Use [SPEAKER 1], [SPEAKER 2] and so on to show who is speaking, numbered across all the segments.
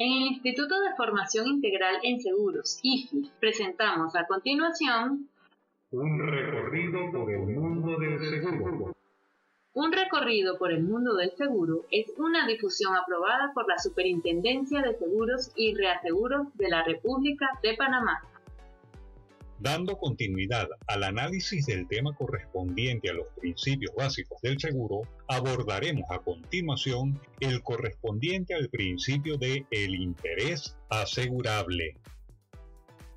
[SPEAKER 1] En el Instituto de Formación Integral en Seguros, IFI, presentamos a continuación
[SPEAKER 2] un recorrido por el mundo del seguro.
[SPEAKER 1] Un recorrido por el mundo del seguro es una difusión aprobada por la Superintendencia de Seguros y Reaseguros de la República de Panamá.
[SPEAKER 2] Dando continuidad al análisis del tema correspondiente a los principios básicos del seguro, abordaremos a continuación el correspondiente al principio de el interés asegurable.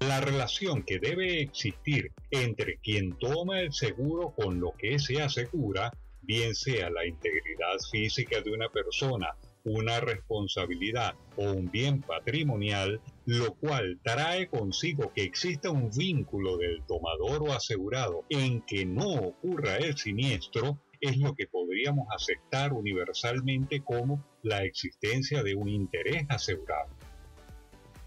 [SPEAKER 2] La relación que debe existir entre quien toma el seguro con lo que se asegura, bien sea la integridad física de una persona una responsabilidad o un bien patrimonial, lo cual trae consigo que exista un vínculo del tomador o asegurado en que no ocurra el siniestro, es lo que podríamos aceptar universalmente como la existencia de un interés asegurado.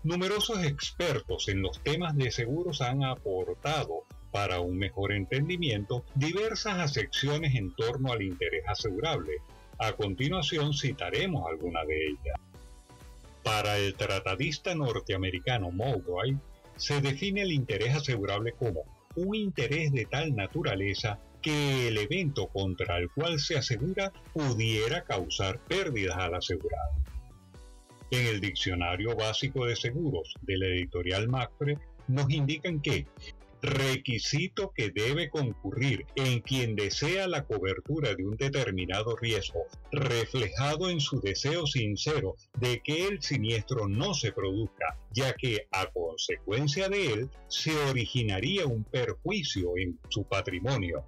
[SPEAKER 2] Numerosos expertos en los temas de seguros han aportado para un mejor entendimiento diversas acepciones en torno al interés asegurable, a continuación citaremos alguna de ellas. Para el tratadista norteamericano Mulroy, se define el interés asegurable como un interés de tal naturaleza que el evento contra el cual se asegura pudiera causar pérdidas al asegurado. En el Diccionario Básico de Seguros de la editorial MACFRE nos indican que requisito que debe concurrir en quien desea la cobertura de un determinado riesgo, reflejado en su deseo sincero de que el siniestro no se produzca, ya que a consecuencia de él se originaría un perjuicio en su patrimonio.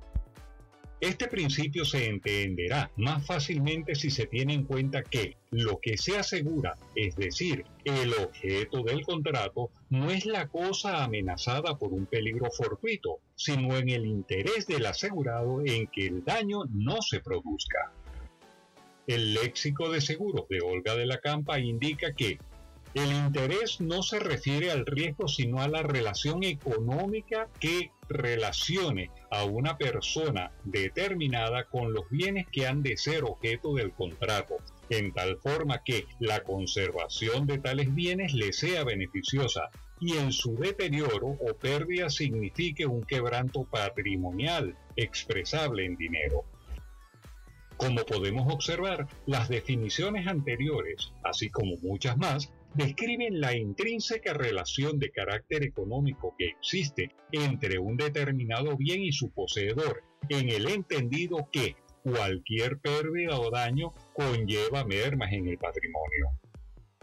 [SPEAKER 2] Este principio se entenderá más fácilmente si se tiene en cuenta que lo que se asegura, es decir, el objeto del contrato, no es la cosa amenazada por un peligro fortuito, sino en el interés del asegurado en que el daño no se produzca. El léxico de seguros de Olga de la Campa indica que el interés no se refiere al riesgo, sino a la relación económica que relacione a una persona determinada con los bienes que han de ser objeto del contrato, en tal forma que la conservación de tales bienes le sea beneficiosa y en su deterioro o pérdida signifique un quebranto patrimonial expresable en dinero. Como podemos observar, las definiciones anteriores, así como muchas más, describen la intrínseca relación de carácter económico que existe entre un determinado bien y su poseedor, en el entendido que cualquier pérdida o daño conlleva mermas en el patrimonio.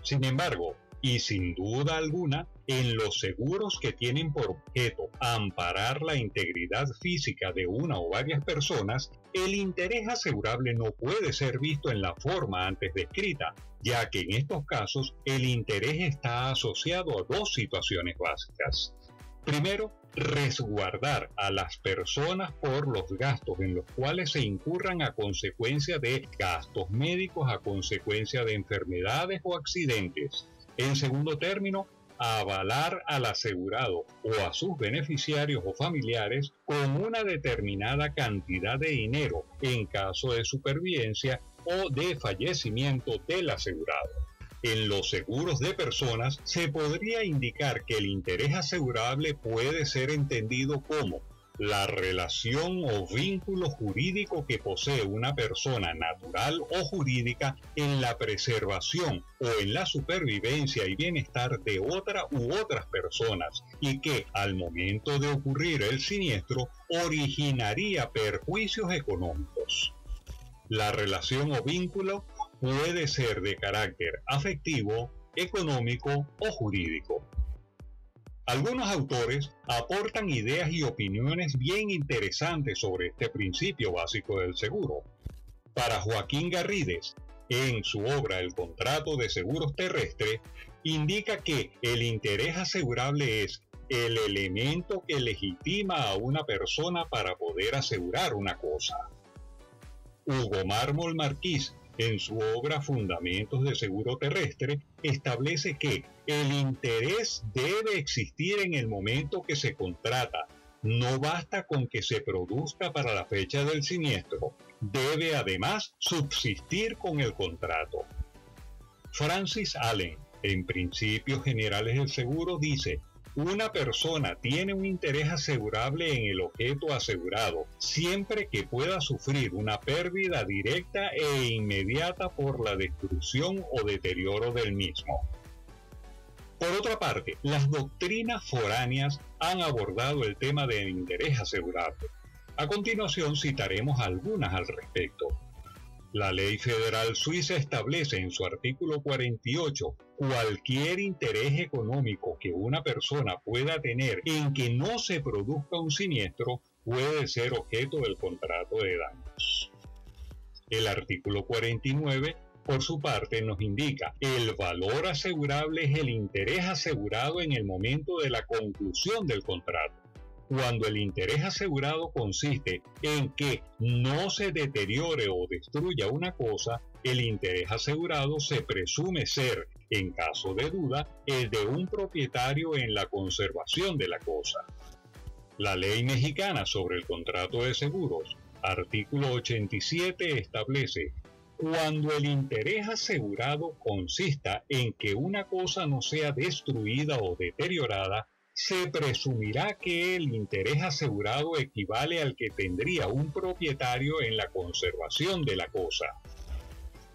[SPEAKER 2] Sin embargo, y sin duda alguna, en los seguros que tienen por objeto amparar la integridad física de una o varias personas, el interés asegurable no puede ser visto en la forma antes descrita, ya que en estos casos el interés está asociado a dos situaciones básicas. Primero, resguardar a las personas por los gastos en los cuales se incurran a consecuencia de gastos médicos, a consecuencia de enfermedades o accidentes. En segundo término, avalar al asegurado o a sus beneficiarios o familiares con una determinada cantidad de dinero en caso de supervivencia o de fallecimiento del asegurado. En los seguros de personas se podría indicar que el interés asegurable puede ser entendido como la relación o vínculo jurídico que posee una persona natural o jurídica en la preservación o en la supervivencia y bienestar de otra u otras personas y que al momento de ocurrir el siniestro originaría perjuicios económicos. La relación o vínculo puede ser de carácter afectivo, económico o jurídico. Algunos autores aportan ideas y opiniones bien interesantes sobre este principio básico del seguro. Para Joaquín Garrides, en su obra El contrato de seguros terrestres, indica que el interés asegurable es el elemento que legitima a una persona para poder asegurar una cosa. Hugo Mármol Marquís en su obra Fundamentos de Seguro Terrestre, establece que el interés debe existir en el momento que se contrata. No basta con que se produzca para la fecha del siniestro. Debe además subsistir con el contrato. Francis Allen, En principios generales del seguro dice, una persona tiene un interés asegurable en el objeto asegurado siempre que pueda sufrir una pérdida directa e inmediata por la destrucción o deterioro del mismo. Por otra parte, las doctrinas foráneas han abordado el tema del interés asegurable. A continuación citaremos algunas al respecto. La ley federal suiza establece en su artículo 48 cualquier interés económico que una persona pueda tener en que no se produzca un siniestro puede ser objeto del contrato de daños. El artículo 49 por su parte, nos indica el valor asegurable es el interés asegurado en el momento de la conclusión del contrato cuando el interés asegurado consiste en que no se deteriore o destruya una cosa, el interés asegurado se presume ser, en caso de duda, el de un propietario en la conservación de la cosa. La ley mexicana sobre el contrato de seguros, artículo 87, establece cuando el interés asegurado consista en que una cosa no sea destruida o deteriorada, se presumirá que el interés asegurado equivale al que tendría un propietario en la conservación de la cosa.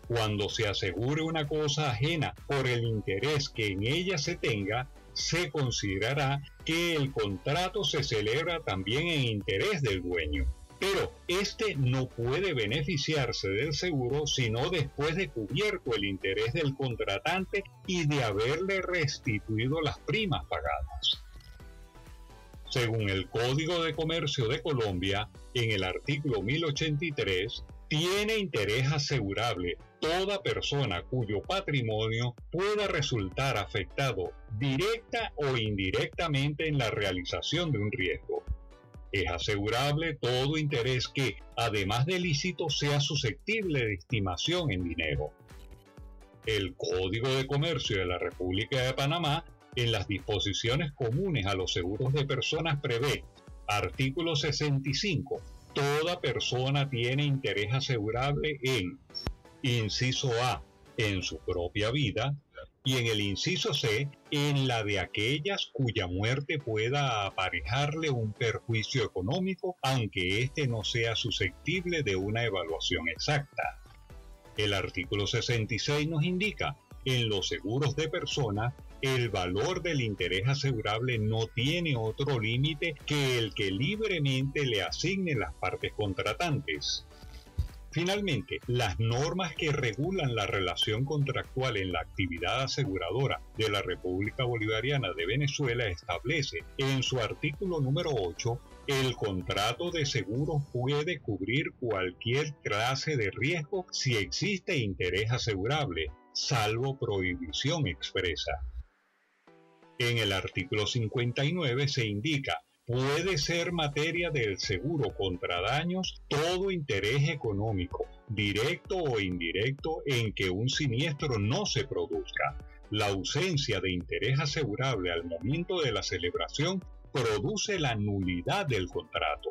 [SPEAKER 2] Cuando se asegure una cosa ajena por el interés que en ella se tenga, se considerará que el contrato se celebra también en interés del dueño. Pero éste no puede beneficiarse del seguro sino después de cubierto el interés del contratante y de haberle restituido las primas pagadas. Según el Código de Comercio de Colombia, en el artículo 1083, tiene interés asegurable toda persona cuyo patrimonio pueda resultar afectado directa o indirectamente en la realización de un riesgo. Es asegurable todo interés que, además de lícito, sea susceptible de estimación en dinero. El Código de Comercio de la República de Panamá en las disposiciones comunes a los seguros de personas prevé, artículo 65, toda persona tiene interés asegurable en, inciso A, en su propia vida, y en el inciso C, en la de aquellas cuya muerte pueda aparejarle un perjuicio económico, aunque éste no sea susceptible de una evaluación exacta. El artículo 66 nos indica, en los seguros de personas, el valor del interés asegurable no tiene otro límite que el que libremente le asignen las partes contratantes. Finalmente, las normas que regulan la relación contractual en la actividad aseguradora de la República Bolivariana de Venezuela establece en su artículo número 8 el contrato de seguro puede cubrir cualquier clase de riesgo si existe interés asegurable, salvo prohibición expresa. En el artículo 59 se indica puede ser materia del seguro contra daños todo interés económico, directo o indirecto, en que un siniestro no se produzca. La ausencia de interés asegurable al momento de la celebración produce la nulidad del contrato.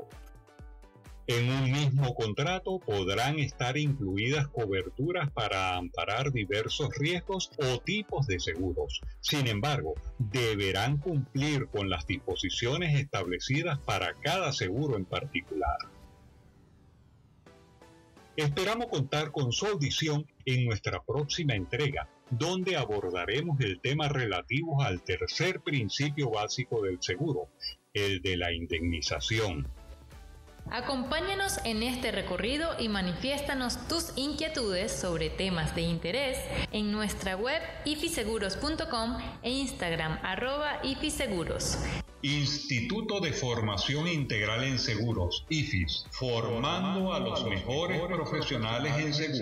[SPEAKER 2] En un mismo contrato podrán estar incluidas coberturas para amparar diversos riesgos o tipos de seguros. Sin embargo, deberán cumplir con las disposiciones establecidas para cada seguro en particular. Esperamos contar con su audición en nuestra próxima entrega, donde abordaremos el tema relativo al tercer principio básico del seguro, el de la indemnización.
[SPEAKER 1] Acompáñanos en este recorrido y manifiéstanos tus inquietudes sobre temas de interés en nuestra web ifiseguros.com e Instagram arroba ifiseguros.
[SPEAKER 2] Instituto de Formación Integral en Seguros, IFIS, formando a los mejores profesionales en seguros.